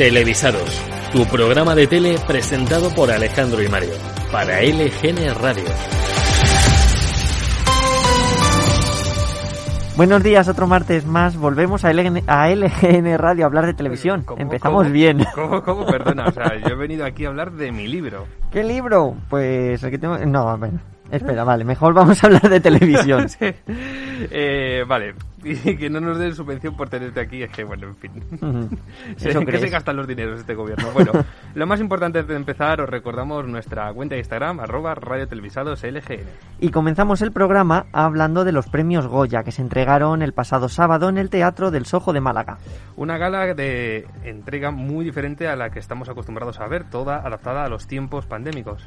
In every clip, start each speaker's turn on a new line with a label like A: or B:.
A: Televisados, tu programa de tele presentado por Alejandro y Mario, para LGN Radio.
B: Buenos días, otro martes más. Volvemos a LGN, a LGN Radio a hablar de televisión.
C: ¿Cómo,
B: Empezamos
C: cómo?
B: bien.
C: ¿Cómo, cómo? Perdona, o sea, yo he venido aquí a hablar de mi libro.
B: ¿Qué libro? Pues el que tengo... No, bueno. Espera, vale. Mejor vamos a hablar de televisión.
C: Sí. Eh, vale, y que no nos den subvención por tenerte aquí, es que, bueno, en fin. Se-
B: Eso
C: ¿En qué se
B: crees.
C: gastan los dineros este gobierno? Bueno, lo más importante antes de empezar, os recordamos nuestra cuenta de Instagram, arroba Radio Televisados LGN.
B: Y comenzamos el programa hablando de los premios Goya que se entregaron el pasado sábado en el Teatro del Sojo de Málaga.
C: Una gala de entrega muy diferente a la que estamos acostumbrados a ver, toda adaptada a los tiempos pandémicos.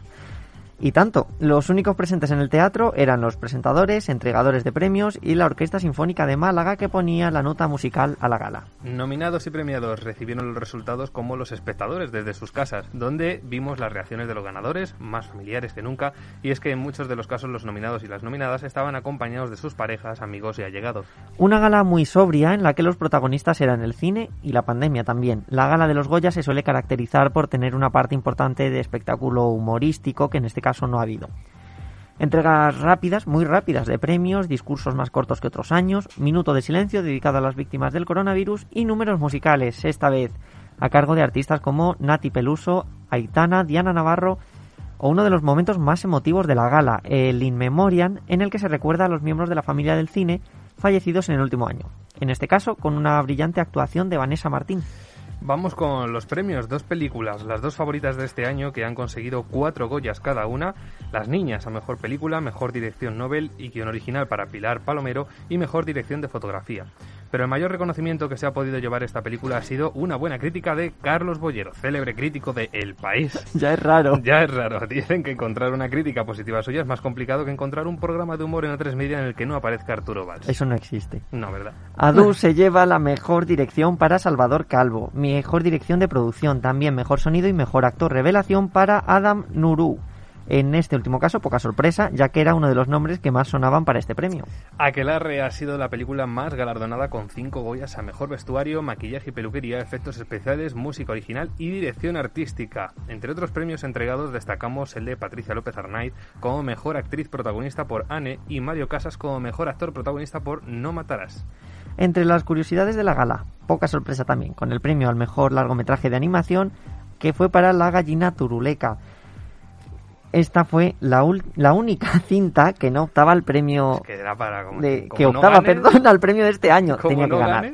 B: Y tanto, los únicos presentes en el teatro eran los presentadores, entregadores de premios y la Orquesta Sinfónica de Málaga que ponía la nota musical a la gala.
C: Nominados y premiados recibieron los resultados como los espectadores desde sus casas, donde vimos las reacciones de los ganadores, más familiares que nunca, y es que en muchos de los casos los nominados y las nominadas estaban acompañados de sus parejas, amigos y allegados.
B: Una gala muy sobria en la que los protagonistas eran el cine y la pandemia también. La gala de los Goya se suele caracterizar por tener una parte importante de espectáculo humorístico que en este caso no ha habido. Entregas rápidas, muy rápidas de premios, discursos más cortos que otros años, minuto de silencio dedicado a las víctimas del coronavirus y números musicales, esta vez a cargo de artistas como Nati Peluso, Aitana, Diana Navarro o uno de los momentos más emotivos de la gala, el In Memoriam, en el que se recuerda a los miembros de la familia del cine fallecidos en el último año. En este caso, con una brillante actuación de Vanessa Martín.
C: Vamos con los premios, dos películas, las dos favoritas de este año que han conseguido cuatro Goyas cada una, Las Niñas a Mejor Película, Mejor Dirección Nobel y Guión Original para Pilar Palomero y Mejor Dirección de Fotografía. Pero el mayor reconocimiento que se ha podido llevar esta película ha sido una buena crítica de Carlos Bollero, célebre crítico de El País.
B: Ya es raro.
C: Ya es raro, dicen que encontrar una crítica positiva suya es más complicado que encontrar un programa de humor en A3 Media en el que no aparezca Arturo Valls.
B: Eso no existe.
C: No, ¿verdad?
B: Adu se lleva la mejor dirección para Salvador Calvo, mejor dirección de producción, también mejor sonido y mejor actor revelación para Adam Nuru. En este último caso, poca sorpresa, ya que era uno de los nombres que más sonaban para este premio.
C: Aquelarre ha sido la película más galardonada con cinco Goyas a mejor vestuario, maquillaje y peluquería, efectos especiales, música original y dirección artística. Entre otros premios entregados destacamos el de Patricia López Arnaiz como mejor actriz protagonista por Anne y Mario Casas como mejor actor protagonista por No Matarás.
B: Entre las curiosidades de la gala, poca sorpresa también, con el premio al mejor largometraje de animación, que fue para La gallina turuleca. Esta fue la, la única cinta que no optaba al premio
C: Es que era para como,
B: de,
C: como
B: que
C: no
B: optaba, perdón, al premio de este año. Tenía
C: no
B: que ganar.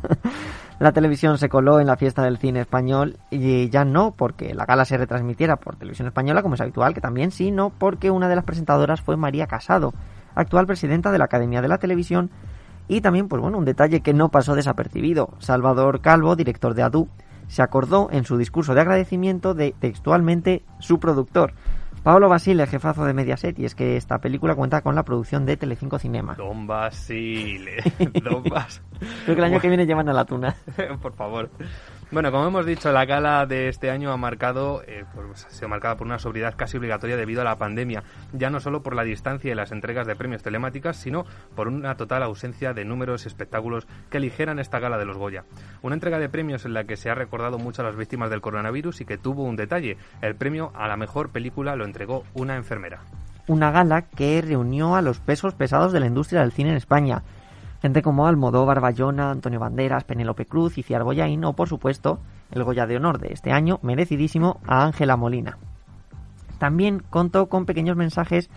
B: la televisión se coló en la fiesta del cine español y ya no porque la gala se retransmitiera por televisión española, como es habitual, que también sí, no porque una de las presentadoras fue María Casado, actual presidenta de la Academia de la Televisión. Y también, pues bueno, un detalle que no pasó desapercibido. Salvador Calvo, director de ADU, se acordó en su discurso de agradecimiento de textualmente su productor, Pablo Basile, jefazo de Mediaset, y es que esta película cuenta con la producción de Telecinco Cinema.
C: Don Basile, Don Bas-
B: Creo que el año que viene llevan a la tuna.
C: por favor. Bueno, como hemos dicho, la gala de este año ha marcado, eh, ha por una sobriedad casi obligatoria debido a la pandemia, ya no solo por la distancia y las entregas de premios telemáticas, sino por una total ausencia de números y espectáculos que aligeran esta gala de los Goya. Una entrega de premios en la que se ha recordado mucho a las víctimas del coronavirus y que tuvo un detalle. El premio a la mejor película lo entregó una enfermera.
B: Una gala que reunió a los pesos pesados de la industria del cine en España. Gente como Almodóvar, Bayona, Antonio Banderas, Penélope Cruz y Ciar Boyain, o por supuesto, el Goya de Honor de este año, merecidísimo, a Ángela Molina. También contó con pequeños mensajes,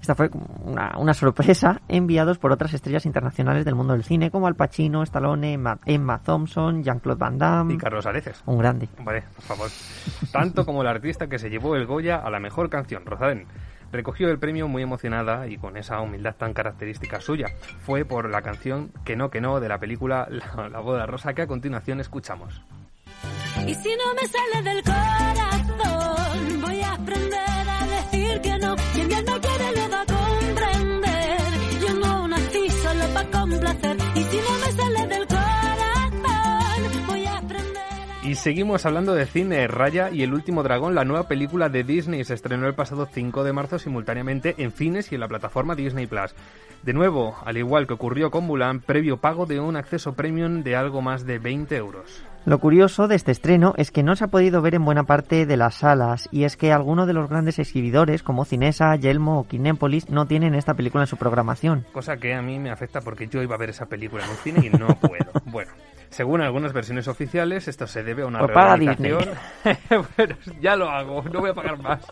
B: esta fue una, una sorpresa, enviados por otras estrellas internacionales del mundo del cine, como Al Pacino, Stallone, Emma, Emma Thompson, Jean-Claude Van Damme,
C: Y Carlos Areces.
B: un grande.
C: Vale, por favor. Tanto como la artista que se llevó el Goya a la mejor canción, Rosalén. Recogió el premio muy emocionada y con esa humildad tan característica suya. Fue por la canción Que no, que no de la película La, boda rosa que a continuación escuchamos.
D: Y si no me sale del corazón, voy a aprender Y
C: seguimos hablando de cine. Raya y el último dragón, la nueva película de Disney, se estrenó el pasado 5 de marzo simultáneamente en cines y en la plataforma Disney Plus. De nuevo, al igual que ocurrió con Mulan, previo pago de un acceso premium de algo más de 20 euros.
B: Lo curioso de este estreno es que no se ha podido ver en buena parte de las salas y es que algunos de los grandes exhibidores como Cinesa, Yelmo o Kinépolis no tienen esta película en su programación.
C: Cosa que a mí me afecta porque yo iba a ver esa película en un cine y no puedo. Bueno, según algunas versiones oficiales, esto se debe a una
B: Pues
C: reorganización. bueno, ya lo hago, no voy a pagar más.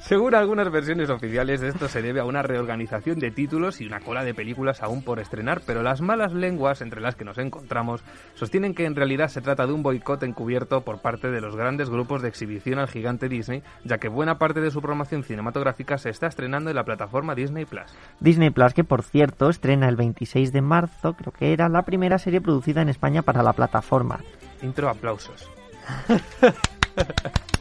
C: Según algunas versiones oficiales, esto se debe a una reorganización de títulos y una cola de películas aún por estrenar, pero las malas lenguas entre las que nos encontramos sostienen que en realidad se trata de un boicot encubierto por parte de los grandes grupos de exhibición al gigante Disney, ya que buena parte de su programación cinematográfica se está estrenando en la plataforma Disney Plus.
B: Disney Plus, que por cierto estrena el 26 de marzo, creo que era la primera serie producida en España para la plataforma.
C: Intro aplausos.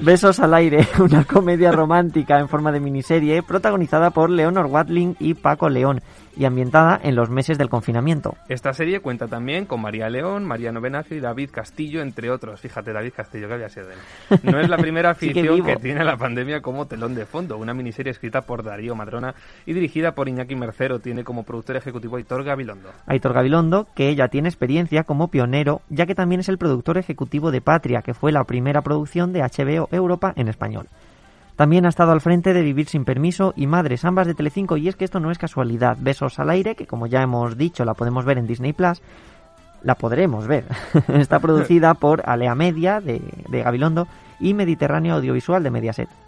B: Besos al aire, una comedia romántica en forma de miniserie protagonizada por Leonor Watling y Paco León y ambientada en los meses del confinamiento.
C: Esta serie cuenta también con María León, Mariano Benacio y David Castillo, entre otros. Fíjate, David Castillo, que había sido él. No es la primera
B: vivo.
C: que tiene la pandemia como telón de fondo. Una miniserie escrita por Darío Madrona y dirigida por Iñaki Mercero. Tiene como productor ejecutivo a Hitor Gabilondo.
B: Aitor Gabilondo, que ya tiene experiencia como pionero, ya que también es el productor ejecutivo de Patria, que fue la primera producción de HBO Europa en español. También ha estado al frente de Vivir sin permiso y Madres, ambas de Telecinco, y es que esto no es casualidad. Besos al aire, que como ya hemos dicho, la podemos ver en Disney Plus, la podremos ver. Está producida por Alea Media de, de Gabilondo y Mediterráneo Audiovisual de Mediaset.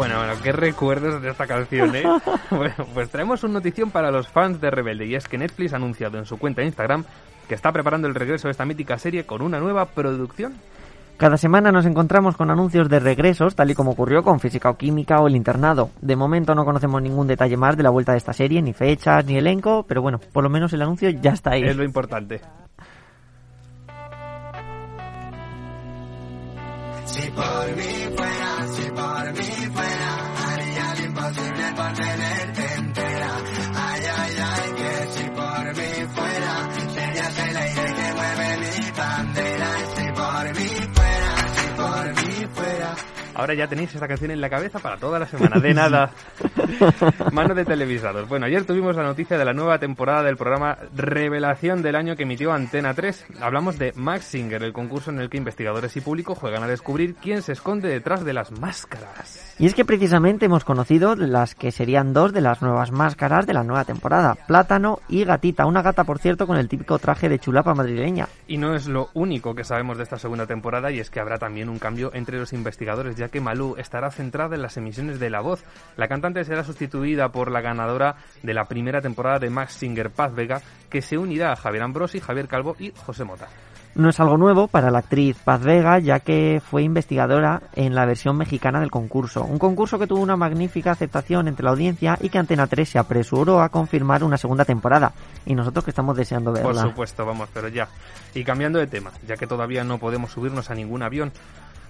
C: Bueno, bueno, qué recuerdos de esta canción, ¿eh? bueno, pues traemos una notición para los fans de Rebelde y es que Netflix ha anunciado en su cuenta de Instagram que está preparando el regreso de esta mítica serie con una nueva producción.
B: Cada semana nos encontramos con anuncios de regresos, tal y como ocurrió con Física o Química o El Internado. De momento no conocemos ningún detalle más de la vuelta de esta serie, ni fechas, ni elenco, pero bueno, por lo menos el anuncio ya está ahí.
C: Es lo importante.
E: Si por mí fuera, si por mí haría lo imposible por tenerte
C: Ahora ya tenéis esta canción en la cabeza para toda la semana. De nada. Mano de televisados. Bueno, ayer tuvimos la noticia de la nueva temporada del programa Revelación del año que emitió Antena 3. Hablamos de Max Singer, el concurso en el que investigadores y público juegan a descubrir quién se esconde detrás de las máscaras.
B: Y es que precisamente hemos conocido las que serían dos de las nuevas máscaras de la nueva temporada, Plátano y Gatita, una gata por cierto con el típico traje de chulapa madrileña.
C: Y no es lo único que sabemos de esta segunda temporada y es que habrá también un cambio entre los investigadores ya que Malú estará centrada en las emisiones de La Voz. La cantante será sustituida por la ganadora de la primera temporada de Max Singer, Paz Vega, que se unirá a Javier Ambrosi, Javier Calvo y José Mota.
B: No es algo nuevo para la actriz Paz Vega, ya que fue investigadora en la versión mexicana del concurso. Un concurso que tuvo una magnífica aceptación entre la audiencia y que Antena 3 se apresuró a confirmar una segunda temporada. Y nosotros que estamos deseando
C: Por
B: verla.
C: supuesto, vamos, pero ya. Y cambiando de tema, ya que todavía no podemos subirnos a ningún avión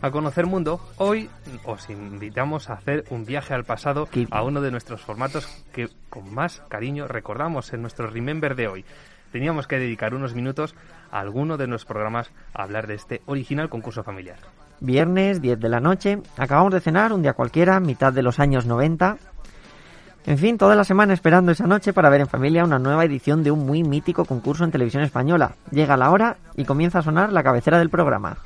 C: a conocer mundo, hoy os invitamos a hacer un viaje al pasado a uno de nuestros formatos que con más cariño recordamos en nuestro Remember de hoy. Teníamos que dedicar unos minutos a alguno de nuestros programas a hablar de este original concurso familiar.
B: Viernes, 10 de la noche. Acabamos de cenar un día cualquiera, mitad de los años 90. En fin, toda la semana esperando esa noche para ver en familia una nueva edición de un muy mítico concurso en televisión española. Llega la hora y comienza a sonar la cabecera del programa.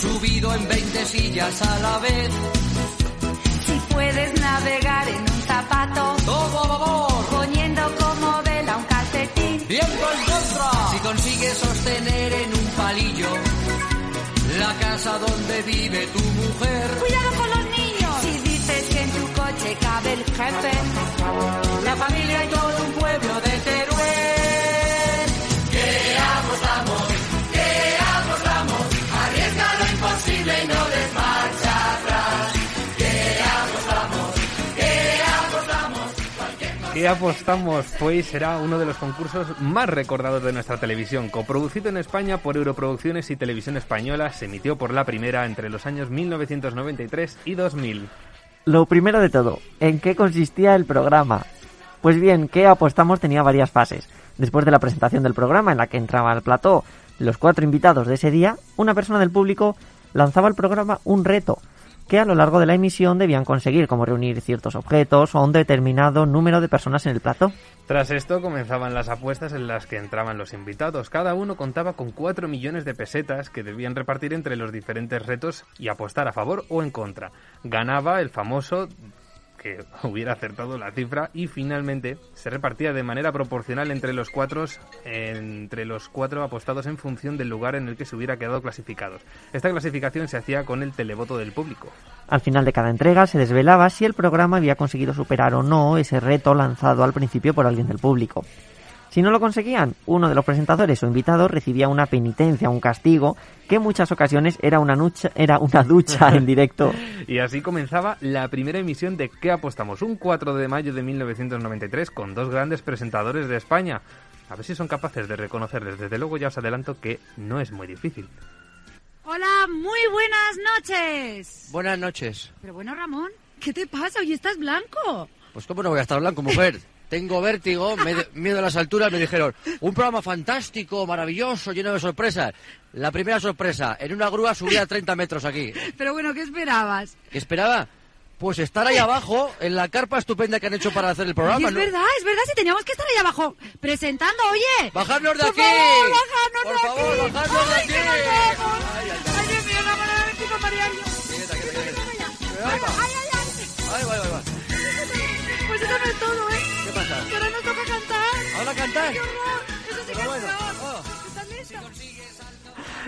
F: Subido en 20 sillas a la vez,
G: Si puedes navegar en un zapato,
F: todo a favor,
G: poniendo como vela un calcetín.
F: viento en contra. Si consigues sostener en un palillo la casa donde vive tu mujer,
G: Cuidado con
C: ¿Qué apostamos? Fue y será uno de los concursos más recordados de nuestra televisión. Coproducido en España por Europroducciones y Televisión Española, se emitió por la primera entre los años 1993 y 2000.
B: Lo primero de todo, ¿en qué consistía el programa? Pues bien, ¿qué apostamos? Tenía varias fases. Después de la presentación del programa, en la que entraba al plató los cuatro invitados de ese día, una persona del público lanzaba al programa un reto que a lo largo de la emisión debían conseguir, como reunir ciertos objetos o un determinado número de personas en el plató.
C: Tras esto comenzaban las apuestas en las que entraban los invitados. Cada uno contaba con 4 millones de pesetas que debían repartir entre los diferentes retos y apostar a favor o en contra. Ganaba el famoso que hubiera acertado la cifra y finalmente se repartía de manera proporcional entre los cuatro entre los cuatro apostados en función del lugar en el que se hubiera quedado clasificados. Esta clasificación se hacía con el televoto del público.
B: Al final de cada entrega se desvelaba si el programa había conseguido superar o no ese reto lanzado al principio por alguien del público. Si no lo conseguían, uno de los presentadores o invitados recibía una penitencia, un castigo, que en muchas ocasiones era una, nucha- era una ducha en directo.
C: Y así comenzaba la primera emisión de ¿Qué apostamos? Un 4 de mayo de 1993 con dos grandes presentadores de España. A ver si son capaces de reconocerles. Desde luego ya os adelanto que no es muy difícil.
H: Hola, muy buenas noches.
I: Buenas noches.
H: Pero bueno, Ramón, ¿qué te pasa? Hoy estás blanco.
I: Pues cómo no voy a estar blanco, mujer. Tengo vértigo, me miedo a las alturas, me dijeron, un programa fantástico, maravilloso, lleno de sorpresas. La primera sorpresa, en una grúa subí a 30 metros aquí.
H: Pero bueno, ¿qué esperabas?
I: ¿Qué esperaba? Pues estar ahí abajo, en la carpa estupenda que han hecho para hacer el programa.
H: es
I: ¿no?
H: verdad, es verdad, si teníamos que estar ahí abajo presentando, oye.
I: ¡Bajarnos de
H: Por
I: aquí!
H: favor, bajarnos
I: Por
H: de
I: ¡Qué
H: horror! Eso sí que
I: Pero
H: es
I: bueno,
H: peor.
I: oh.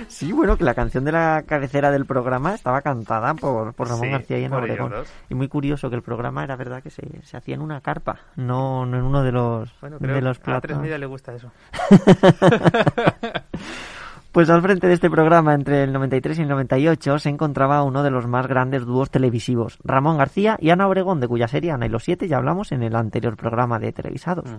B: Sí, bueno, que la canción de la cabecera del programa estaba cantada por, por Ramón
C: Sí,
B: García y
C: ellos
B: Obregón. Y muy curioso que el programa era verdad que se, se hacía en una carpa, no, no en uno de los,
C: Bueno, creo
B: de los
C: que a
B: platos.
C: tres le gusta eso.
B: Pues al frente de este programa, entre el 93 y el 98, se encontraba uno de los más grandes dúos televisivos, Ramón García y Ana Obregón, de cuya serie Ana y los Siete ya hablamos en el anterior programa de televisados.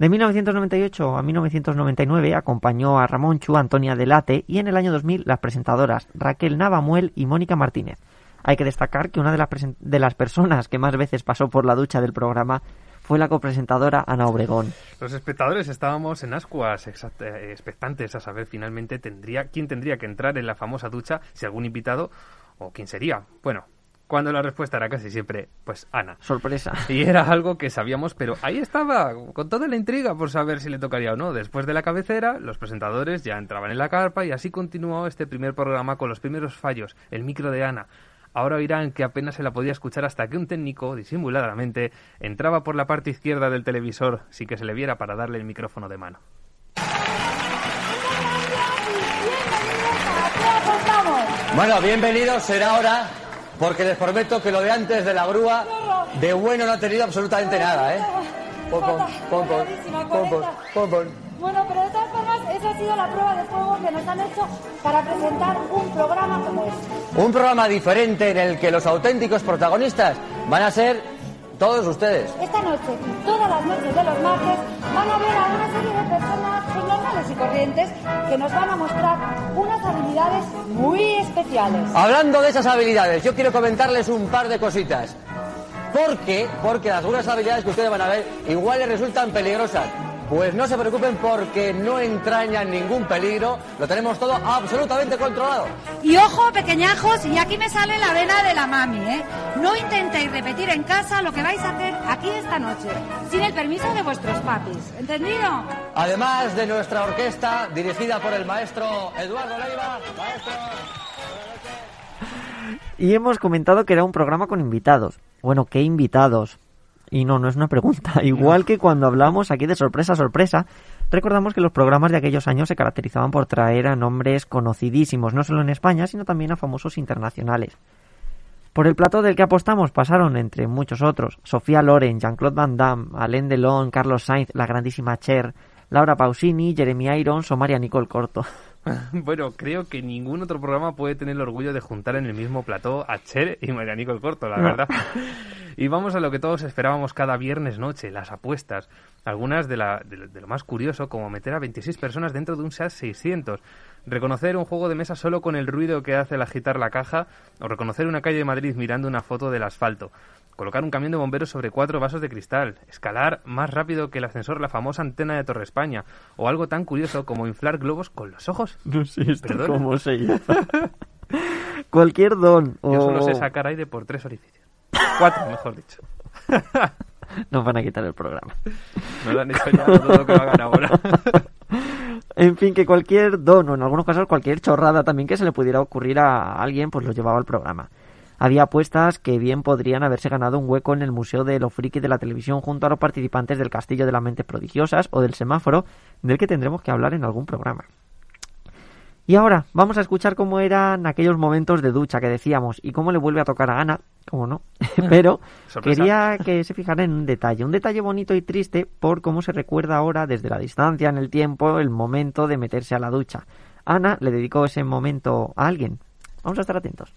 B: De 1998 a 1999 acompañó a Ramón Chu, Antonia Delate y en el año 2000 las presentadoras Raquel Navamuel y Mónica Martínez. Hay que destacar que una de las, de las personas que más veces pasó por la ducha del programa fue la copresentadora Ana Obregón.
C: Los espectadores estábamos en ascuas, eh, expectantes a saber finalmente tendría quién tendría que entrar en la famosa ducha, si algún invitado o quién sería. Bueno, cuando la respuesta era casi siempre, pues Ana.
B: Sorpresa.
C: Y era algo que sabíamos, pero ahí estaba, con toda la intriga por saber si le tocaría o no. Después de la cabecera, los presentadores ya entraban en la carpa y así continuó este primer programa con los primeros fallos, el micro de Ana. Ahora oirán que apenas se la podía escuchar hasta que un técnico, disimuladamente, entraba por la parte izquierda del televisor sin que se le viera para darle el micrófono de mano.
I: Bueno, bienvenidos, será hora, porque les prometo que lo de antes de la grúa, de bueno no ha tenido absolutamente nada, ¿eh? Pon, pon, pon, pon, pon, pon, pon, pon.
J: Bueno, pero de todas formas, esa ha sido la prueba de fuego que nos han hecho para presentar un programa como este.
I: Un programa diferente en el que los auténticos protagonistas van a ser todos ustedes.
J: Esta noche, todas las noches de los martes, van a ver a una serie de personas normales y corrientes que nos van a mostrar unas habilidades muy especiales.
I: Hablando de esas habilidades, yo quiero comentarles un par de cositas. ¿Por qué? Porque algunas habilidades que ustedes van a ver igual les resultan peligrosas. Pues no se preocupen porque no entrañan ningún peligro, lo tenemos todo absolutamente controlado.
H: Y ojo, pequeñajos, y aquí me sale la vena de la mami, ¿eh? No intentéis repetir en casa lo que vais a hacer aquí esta noche, sin el permiso de vuestros papis. ¿Entendido?
I: Además de nuestra orquesta dirigida por el maestro Eduardo Leiva, maestro...
B: Y hemos comentado que era un programa con invitados. Bueno, ¿qué invitados? Y no, no es una pregunta. Igual que cuando hablamos aquí de sorpresa, sorpresa, recordamos que los programas de aquellos años se caracterizaban por traer a nombres conocidísimos, no solo en España, sino también a famosos internacionales. Por el plato del que apostamos pasaron, entre muchos otros, Sofía Loren, Jean-Claude Van Damme, Alain Delon, Carlos Sainz, la grandísima Cher, Laura Pausini, Jeremy Irons o María Nicole Corto.
C: Bueno, creo que ningún otro programa puede tener el orgullo de juntar en el mismo plató a Cher y Marianico el Corto, la verdad. Y vamos a lo que todos esperábamos cada viernes noche, las apuestas. Algunas de, la, de, lo- de lo más curioso, como meter a 26 personas dentro de un SEAT 600. Reconocer un juego de mesa solo con el ruido que hace al agitar la caja. O reconocer una calle de Madrid mirando una foto del asfalto. Colocar un camión de bomberos sobre cuatro vasos de cristal. Escalar más rápido que el ascensor la famosa antena de Torre España. O algo tan curioso como inflar globos con los ojos.
B: No sé esto cómo se llama. Cualquier don. O...
C: Yo solo sé sacar aire por tres orificios. Cuatro, mejor dicho.
B: Nos van a quitar el programa.
C: No lo han hecho ya, todo lo que hagan ahora.
B: En fin, que cualquier don, o en algunos casos cualquier chorrada también que se le pudiera ocurrir a alguien, pues lo llevaba al programa. Había apuestas que bien podrían haberse ganado un hueco en el Museo de lo Friki de la Televisión junto a los participantes del Castillo de las Mentes Prodigiosas o del Semáforo, del que tendremos que hablar en algún programa. Y ahora vamos a escuchar cómo eran aquellos momentos de ducha que decíamos y cómo le vuelve a tocar a Ana, como no, pero
C: Sorpresa.
B: quería que se fijaran en un detalle, un detalle bonito y triste por cómo se recuerda ahora desde la distancia en el tiempo el momento de meterse a la ducha. Ana le dedicó ese momento a alguien. Vamos a estar atentos.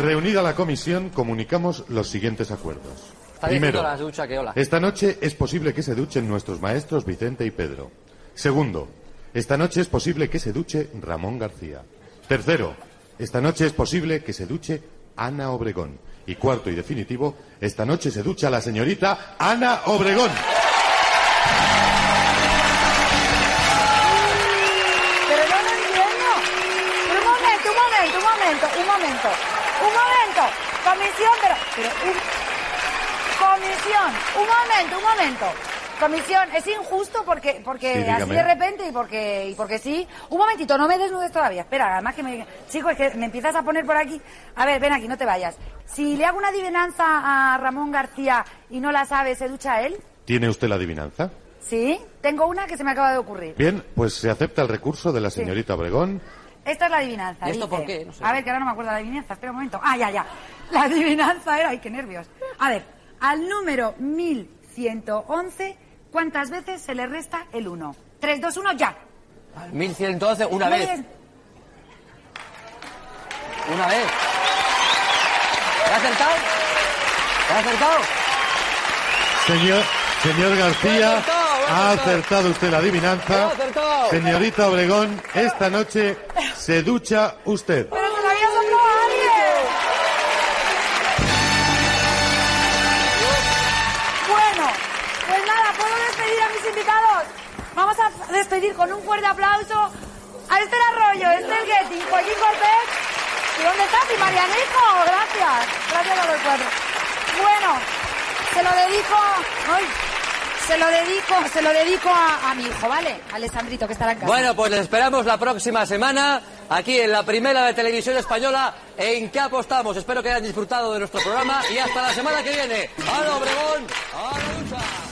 K: Reunida la comisión, comunicamos los siguientes acuerdos. Primero, esta noche es posible que se duchen nuestros maestros Vicente y Pedro. Segundo, esta noche es posible que se duche Ramón García. Tercero, esta noche es posible que se duche Ana Obregón. Y cuarto y definitivo, esta noche se ducha la señorita Ana Obregón.
J: Pero... un- comisión. Un momento, un momento. Comisión, es injusto porque, porque
K: Sí,
J: así de repente y porque, y porque sí. Un momentito, no me desnudes todavía. Espera, además que me... Chico, es que me empiezas a poner por aquí. A ver, ven aquí, no te vayas. Si le hago una adivinanza a Ramón García y no la sabe, ¿se ducha él?
K: ¿Tiene usted la adivinanza?
J: Sí. Tengo una que se me acaba de ocurrir.
K: Bien, pues se acepta el recurso de la señorita Obregón.
J: Esta es la adivinanza.
I: ¿Y esto
J: dice.
I: por qué? No sé.
J: A ver, que ahora no me acuerdo de la adivinanza. Espera un momento. Ah, ya, ya. La adivinanza era... ¡Ay, qué nervios! A ver, al número 1111, ¿cuántas veces se le resta el 1? 3, 2, 1, ya.
I: 1111, una vez. Una vez. ¿Te has acertado? ¿Te has acertado?
K: Señor, señor García, ha
I: acertado.
K: usted la adivinanza. Señorita Obregón, esta noche se ducha usted.
J: Pero se la había soplado a alguien. Bueno, pues nada, ¿puedo despedir a mis invitados? Vamos a despedir con un fuerte aplauso a Esther Arroyo, Esther Getty, Joaquín Cortés. ¿Y dónde estás? Y Marianico, gracias. Gracias a los cuatro. Bueno, se lo dedico... Ay, se lo dedico, se lo dedico a, a mi hijo, ¿vale? Alessandrito, que estará en casa.
I: Bueno, pues esperamos la próxima semana aquí en la primera de televisión española. ¿En qué apostamos? Espero que hayan disfrutado de nuestro programa y hasta la semana que viene. ¡Hala, Obregón! ¡Hala, lucha!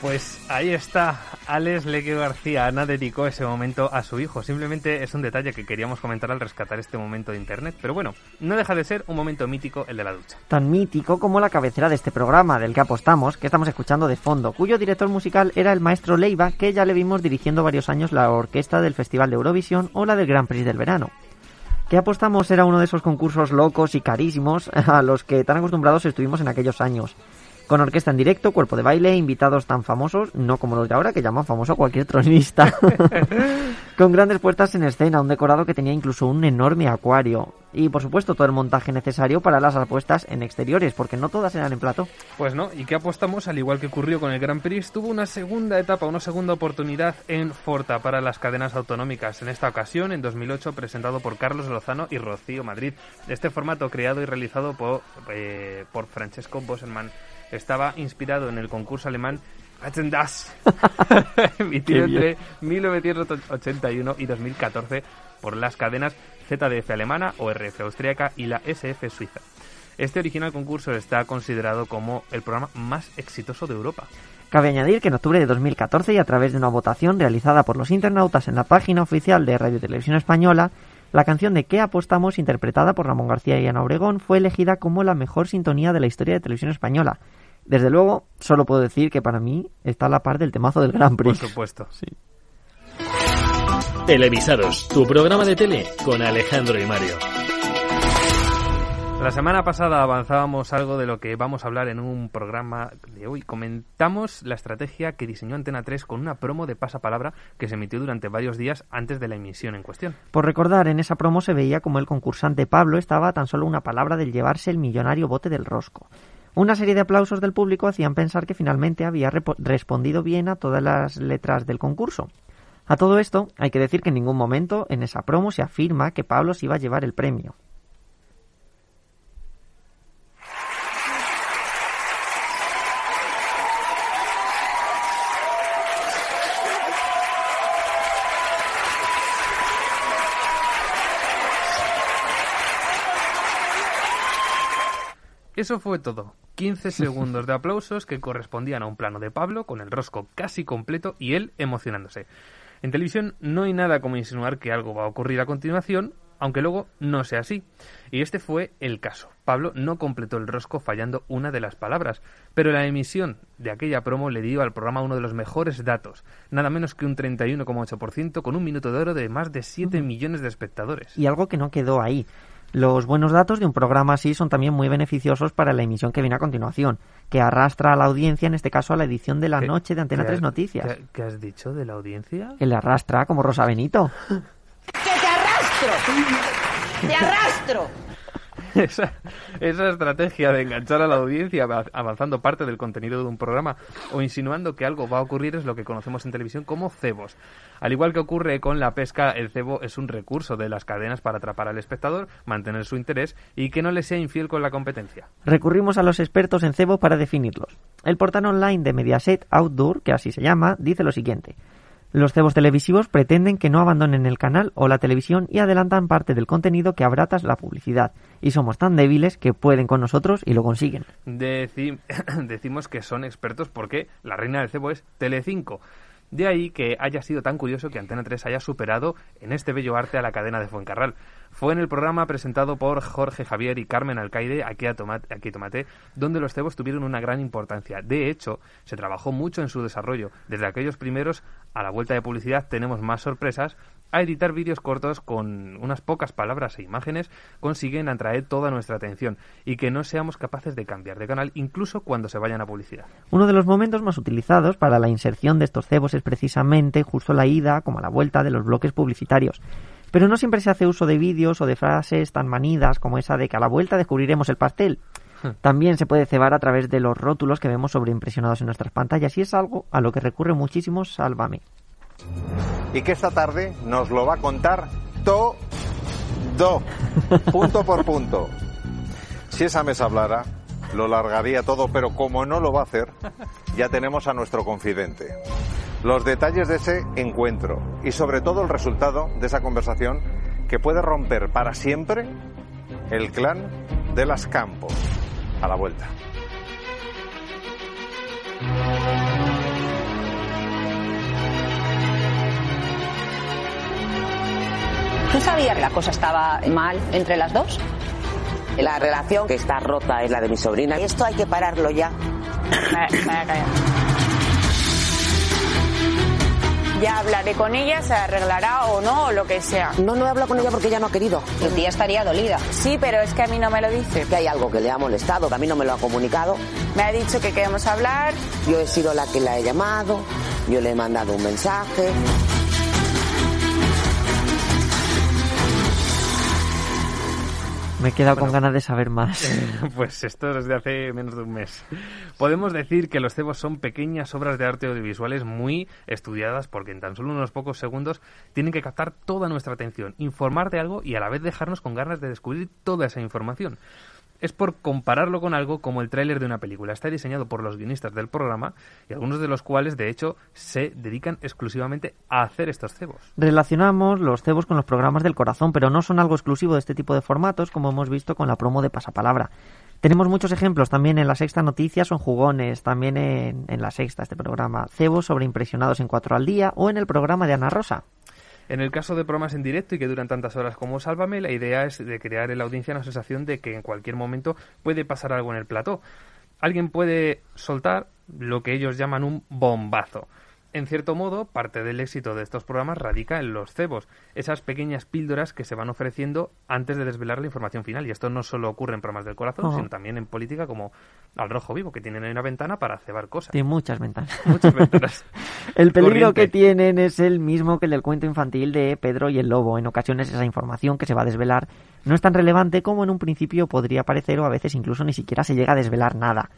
C: Pues ahí está, Alex Leque García. Ana dedicó ese momento a su hijo. Simplemente es un detalle que queríamos comentar al rescatar este momento de internet. Pero bueno, no deja de ser un momento mítico el de la ducha.
B: Tan mítico como la cabecera de este programa, del que apostamos, que estamos escuchando de fondo, cuyo director musical era el maestro Leiva, que ya le vimos dirigiendo varios años la orquesta del Festival de Eurovisión o la del Gran Prix del verano. Que apostamos era uno de esos concursos locos y carísimos a los que tan acostumbrados estuvimos en aquellos años. Con orquesta en directo, cuerpo de baile, invitados tan famosos, no como los de ahora que llaman famoso a cualquier tronista. Con grandes puertas en escena, un decorado que tenía incluso un enorme acuario. Y por supuesto todo el montaje necesario para las apuestas en exteriores, porque no todas eran en plató.
C: Pues no, y que apostamos, al igual que ocurrió con el Grand Prix, tuvo una segunda etapa, una segunda oportunidad en Forta para las cadenas autonómicas. En esta ocasión, en 2008, presentado por Carlos Lozano y Rocío Madrid. Este formato creado y realizado por, eh, por Francesco Boselman estaba inspirado en el concurso alemán das, emitido entre 1981 y 2014 por las cadenas ZDF alemana, ORF austríaca y la SF suiza. Este original concurso está considerado como el programa más exitoso de Europa.
B: Cabe añadir que en octubre de 2014 y a través de una votación realizada por los internautas en la página oficial de Radio y Televisión Española, la canción de ¿Qué apostamos? interpretada por Ramón García y Ana Obregón fue elegida como la mejor sintonía de la historia de televisión española. Desde luego, solo puedo decir que para mí está a la par del temazo del Gran
C: Por
B: Prix.
C: supuesto.
B: Sí.
A: Televisados, tu programa de tele con Alejandro y Mario.
C: La semana pasada avanzábamos algo de lo que vamos a hablar en un programa de hoy. Comentamos la estrategia que diseñó Antena 3 con una promo de pasapalabra que se emitió durante varios días antes de la emisión en cuestión.
B: Por recordar, en esa promo se veía como el concursante Pablo estaba tan solo una palabra del llevarse el millonario bote del rosco. Una serie de aplausos del público hacían pensar que finalmente había respondido bien a todas las letras del concurso. A todo esto, hay que decir que en ningún momento en esa promo se afirma que Pablo se iba a llevar el premio.
C: Eso fue todo. 15 segundos de aplausos que correspondían a un plano de Pablo con el rosco casi completo y él emocionándose. En televisión no hay nada como insinuar que algo va a ocurrir a continuación, aunque luego no sea así. Y este fue el caso. Pablo no completó el rosco fallando una de las palabras, pero la emisión de aquella promo le dio al programa uno de los mejores datos, nada menos que un 31,8% con un minuto de oro de más de 7 millones de espectadores.
B: Y algo que no quedó ahí. Los buenos datos de un programa así son también muy beneficiosos para la emisión que viene a continuación, que arrastra a la audiencia, en este caso a la edición de la
C: ¿Qué-
B: noche de Antena
C: qué
B: 3
C: has-
B: Noticias.
C: ¿Qué, qué has dicho de la audiencia?
B: Que le arrastra como Rosa Benito.
L: ¡Que te arrastro! ¡Te arrastro!
C: esa, estrategia de enganchar a la audiencia av- avanzando parte del contenido de un programa o insinuando que algo va a ocurrir es lo que conocemos en televisión como cebos. Al igual que ocurre con la pesca, el cebo es un recurso de las cadenas para atrapar al espectador, mantener su interés y que no le sea infiel con la competencia.
B: Recurrimos a los expertos en cebo para definirlos. El portal online de Mediaset Outdoor, que así se llama, dice lo siguiente. Los cebos televisivos pretenden que no abandonen el canal o la televisión y adelantan parte del contenido que abrata la publicidad. Y somos tan débiles que pueden con nosotros y lo consiguen.
C: Deci- decimos que son expertos porque la reina del cebo es Telecinco. De ahí que haya sido tan curioso que Antena 3 haya superado en este bello arte a la cadena de Fuencarral. Fue en el programa presentado por Jorge Javier y Carmen Alcaide, aquí a Tomate, Tomate, donde los cebos tuvieron una gran importancia. De hecho, se trabajó mucho en su desarrollo. Desde aquellos primeros, a la vuelta de publicidad, tenemos más sorpresas. A editar vídeos cortos con unas pocas palabras e imágenes consiguen atraer toda nuestra atención y que no seamos capaces de cambiar de canal incluso cuando se vayan a publicidad.
B: Uno de los momentos más utilizados para la inserción de estos cebos es precisamente justo la ida como la vuelta de los bloques publicitarios. Pero no siempre se hace uso de vídeos o de frases tan manidas como esa de que a la vuelta descubriremos el pastel. También se puede cebar a través de los rótulos que vemos sobreimpresionados en nuestras pantallas y es algo a lo que recurre muchísimo Sálvame.
M: Y que esta tarde nos lo va a contar todo, punto por punto. Si esa mesa hablara, lo largaría todo, pero como no lo va a hacer, ya tenemos a nuestro confidente. Los detalles de ese encuentro y sobre todo el resultado de esa conversación que puede romper para siempre el clan de las Campos. A la vuelta.
L: ¿Tú sabías que la cosa estaba mal entre las dos?
N: La relación que está rota es la de mi sobrina. Y esto hay que pararlo ya.
O: Ya hablaré con ella, se arreglará o no, o lo que sea.
N: No, no he hablado con ella porque ella no ha querido.
O: Tu tía estaría dolida. Sí, pero es que a mí no me lo dice.
N: Que hay algo que le ha molestado, que a mí no me lo ha comunicado.
O: Me ha dicho que queremos hablar.
N: Yo he sido la que la he llamado, yo le he mandado un mensaje.
B: Me he quedado con ganas de saber más.
C: Pues esto desde hace menos de un mes. Podemos decir que los cebos son pequeñas obras de arte audiovisuales muy estudiadas porque en tan solo unos pocos segundos tienen que captar toda nuestra atención, informar de algo y a la vez dejarnos con ganas de descubrir toda esa información. Es por compararlo con algo como el tráiler de una película. Está diseñado por los guionistas del programa y algunos de los cuales, de hecho, se dedican exclusivamente a hacer estos cebos.
B: Relacionamos los cebos con los programas del corazón, pero no son algo exclusivo de este tipo de formatos, como hemos visto con la promo de Pasapalabra. Tenemos muchos ejemplos también en la Sexta Noticias o en Jugones, también en, en la Sexta, este programa. Cebos sobreimpresionados en cuatro al día o en el programa de Ana Rosa.
C: En el caso de programas en directo y que duran tantas horas como Sálvame, la idea es de crear en la audiencia una sensación de que en cualquier momento puede pasar algo en el plató. Alguien puede soltar lo que ellos llaman un bombazo. En cierto modo, parte del éxito de estos programas radica en los cebos, esas pequeñas píldoras que se van ofreciendo antes de desvelar la información final. Y esto no solo ocurre en programas del corazón, sino también en política como Al Rojo Vivo, que tienen una ventana para cebar cosas.
B: Tiene muchas ventanas.
C: Muchas ventanas.
B: El peligro
C: Corriente.
B: que tienen es el mismo que el del cuento infantil de Pedro y el Lobo. En ocasiones esa información que se va a desvelar no es tan relevante como en un principio podría parecer o a veces incluso ni siquiera se llega a desvelar nada.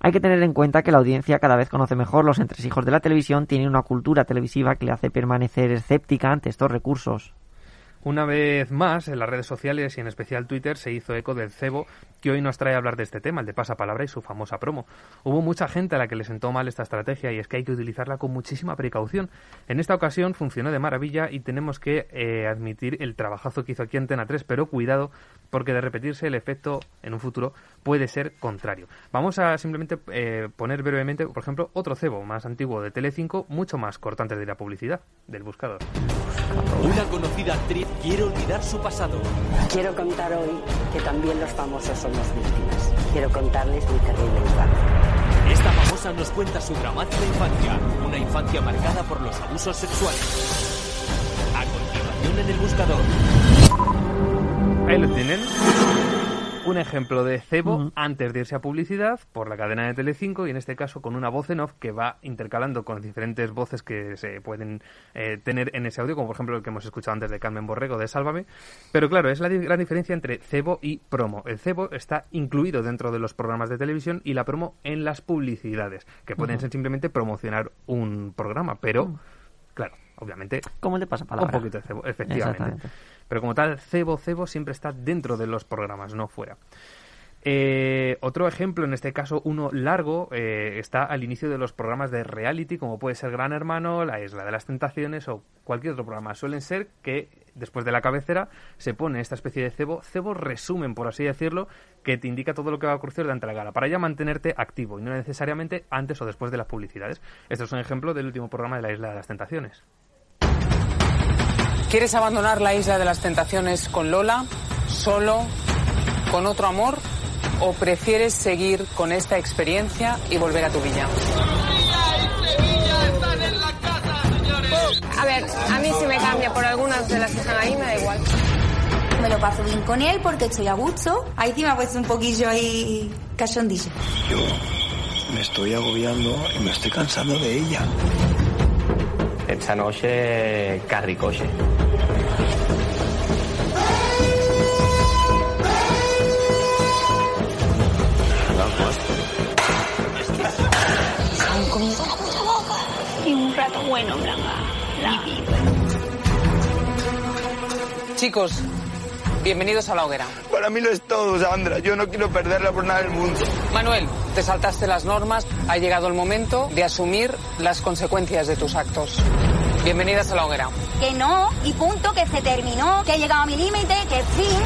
B: Hay que tener en cuenta que la audiencia cada vez conoce mejor los entresijos de la televisión, tiene una cultura televisiva que le hace permanecer escéptica ante estos recursos.
C: Una vez más, en las redes sociales y en especial Twitter se hizo eco del cebo que hoy nos trae a hablar de este tema, el de pasapalabra y su famosa promo. Hubo mucha gente a la que le sentó mal esta estrategia y es que hay que utilizarla con muchísima precaución. En esta ocasión funcionó de maravilla y tenemos que eh, admitir el trabajazo que hizo aquí Antena 3, pero cuidado porque de repetirse el efecto en un futuro puede ser contrario. Vamos a simplemente eh, poner brevemente, por ejemplo, otro cebo más antiguo de Telecinco, mucho más corto antes de la publicidad, del buscador.
P: Una conocida actriz quiere olvidar su pasado.
Q: Quiero contar hoy que también los famosos somos víctimas. Quiero contarles mi terrible infancia.
P: Esta famosa nos cuenta su dramática infancia, una infancia marcada por los abusos sexuales. A continuación en el buscador.
C: Ahí lo tienen. Un ejemplo de cebo antes de irse a publicidad por la cadena de Telecinco y en este caso con una voz en off que va intercalando con diferentes voces que se pueden eh, tener en ese audio, como por ejemplo el que hemos escuchado antes de Carmen Borrego de Sálvame. Pero claro, es la gran diferencia entre cebo y promo. El cebo está incluido dentro de los programas de televisión y la promo en las publicidades, que pueden ser simplemente promocionar un programa, pero
B: Mm.
C: claro, obviamente
B: Como le pasa palabra.
C: un poquito de cebo, efectivamente. Pero como tal, cebo, cebo siempre está dentro de los programas, no fuera. Eh, otro ejemplo, en este caso uno largo, eh, está al inicio de los programas de reality, como puede ser Gran Hermano, La Isla de las Tentaciones o cualquier otro programa. Suelen ser que después de la cabecera se pone esta especie de cebo, cebo resumen, por así decirlo, que te indica todo lo que va a ocurrir durante la gala, para ya mantenerte activo y no necesariamente antes o después de las publicidades. Esto es un ejemplo del último programa de La Isla de las Tentaciones.
R: ¿Quieres abandonar la isla de las tentaciones con Lola, solo, con otro amor? ¿O prefieres seguir con esta experiencia y volver a tu villa?
O: A ver, a mí si me cambia por algunas de las que están ahí, me da igual.
S: Me lo paso bien con él porque estoy a gusto. Ahí sí me ha puesto un poquillo ahí cachondillo.
T: Me estoy agobiando y me estoy cansando de ella.
U: Esta noche, carricoche.
O: Han comido la puta boca. Y un rato bueno, en plan, la
R: Chicos, bienvenidos a la hoguera.
T: Para mí lo es todo, Sandra. Yo no quiero perderla por nada del mundo.
R: Manuel, te saltaste las normas. Ha llegado el momento de asumir las consecuencias de tus actos. Bienvenidas a la hoguera.
S: Que no, y punto, que se terminó, que he llegado a mi límite, que fin.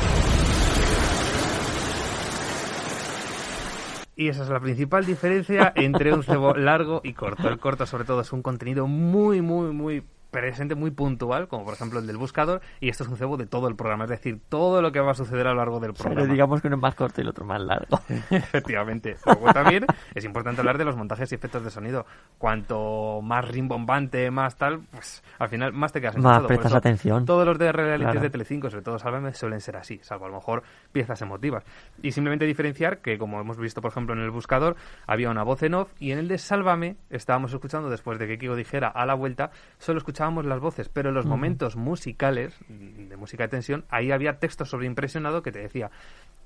C: Y esa es la principal diferencia entre un cebo largo y corto. El corto, sobre todo, es un contenido muy, muy, muy presente, muy puntual, como por ejemplo el del buscador, y esto es un cebo de todo el programa, es decir, todo lo que va a suceder a lo largo del
B: Pero
C: programa.
B: digamos que uno es más corto y el otro más largo.
C: Efectivamente. Luego también es importante hablar de los montajes y efectos de sonido. Cuanto más rimbombante, más tal, pues al final más te quedas
B: Más
C: enganchado. Por
B: prestas
C: eso,
B: atención.
C: Todos los de reality
B: Claro.
C: de Telecinco, sobre todo Sálvame, suelen ser así, salvo a lo mejor piezas emotivas. Y simplemente diferenciar que, como hemos visto, por ejemplo, en el buscador, había una voz en off y en el de Sálvame estábamos escuchando, después de que Kiko dijera a la vuelta, solo escuchábamos las voces, pero en los momentos musicales, de música de tensión, ahí había texto sobreimpresionado que te decía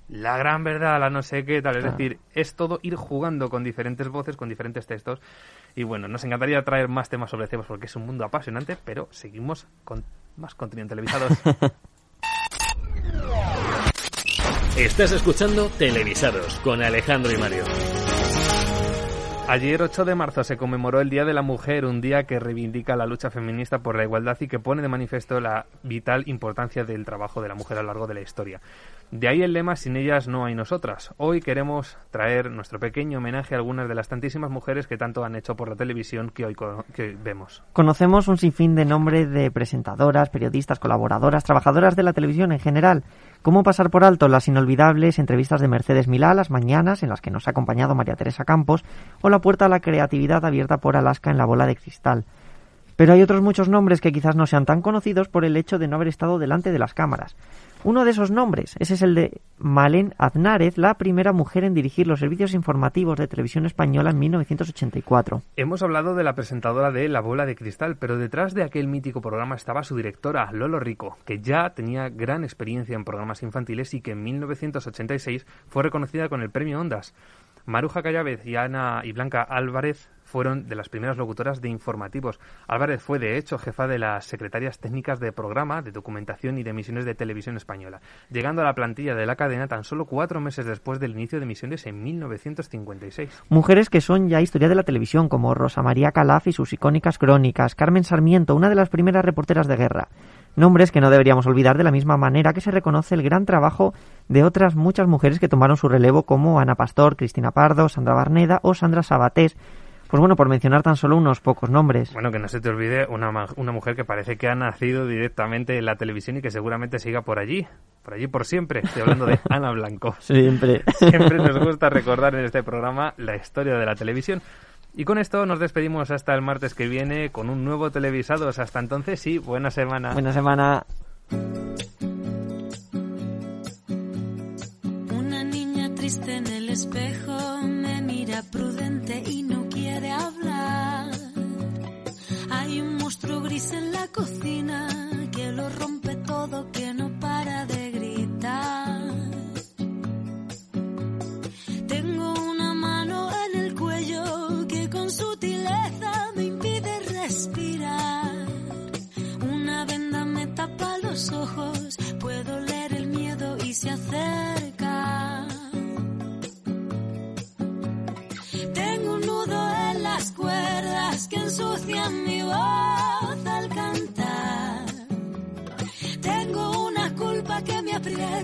C: la gran verdad, la no sé qué tal. Es
B: Claro.
C: decir, es todo ir jugando con diferentes voces, con diferentes textos. Y bueno, nos encantaría traer más temas sobre cebos porque es un mundo apasionante, pero seguimos con más contenido en televisados.
A: Estás escuchando Televisados con Alejandro y Mario.
C: Ayer, 8 de marzo, se conmemoró el Día de la Mujer, un día que reivindica la lucha feminista por la igualdad y que pone de manifiesto la vital importancia del trabajo de la mujer a lo largo de la historia. De ahí el lema Sin ellas no hay nosotras. Hoy queremos traer nuestro pequeño homenaje a algunas de las tantísimas mujeres que tanto han hecho por la televisión que hoy, que vemos.
B: Conocemos un sinfín de nombres de presentadoras, periodistas, colaboradoras, trabajadoras de la televisión en general. ¿Cómo pasar por alto las inolvidables entrevistas de Mercedes Milá las mañanas en las que nos ha acompañado María Teresa Campos o la puerta a la creatividad abierta por Alaska en la bola de cristal? Pero hay otros muchos nombres que quizás no sean tan conocidos por el hecho de no haber estado delante de las cámaras. Uno de esos nombres, ese es el de Malén Aznárez, la primera mujer en dirigir los servicios informativos de televisión española en 1984.
C: Hemos hablado de la presentadora de La Bola de Cristal, pero detrás de aquel mítico programa estaba su directora, Lolo Rico, que ya tenía gran experiencia en programas infantiles y que en 1986 fue reconocida con el premio Ondas. Maruja Callávez y Ana y Blanca Álvarez fueron de las primeras locutoras de informativos. Álvarez fue, de hecho, jefa de las secretarias técnicas de programa, de documentación y de emisiones de televisión española, llegando a la plantilla de la cadena tan solo cuatro meses después del inicio de emisiones en 1956.
B: Mujeres que son ya historia de la televisión, como Rosa María Calaf y sus icónicas crónicas, Carmen Sarmiento, una de las primeras reporteras de guerra. Nombres que no deberíamos olvidar de la misma manera que se reconoce el gran trabajo de otras muchas mujeres que tomaron su relevo, como Ana Pastor, Cristina Pardo, Sandra Barneda o Sandra Sabatés. Pues bueno, por mencionar tan solo unos pocos nombres.
C: Bueno, que no se te olvide una, una mujer que parece que ha nacido directamente en la televisión y que seguramente siga por allí, por allí por siempre. Estoy hablando de Ana Blanco.
B: Siempre.
C: Siempre nos gusta recordar en este programa la historia de la televisión. Y con esto nos despedimos hasta el martes que viene con un nuevo Televisados. Hasta entonces, sí, buena semana.
B: Buena semana.
V: Una niña triste en el espejo me mira prudente y no quiere hablar. Hay un monstruo gris en la cocina que lo rompe todo, que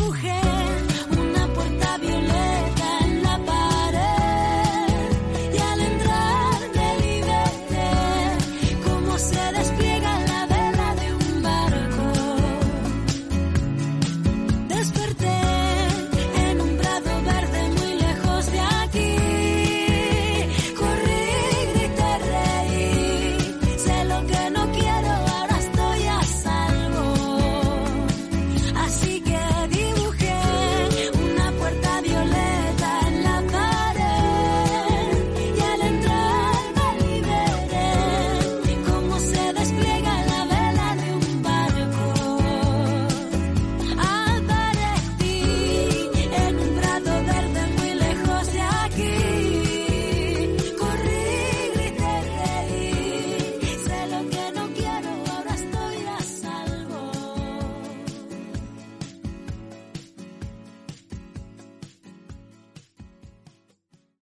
V: mujer, una puerta.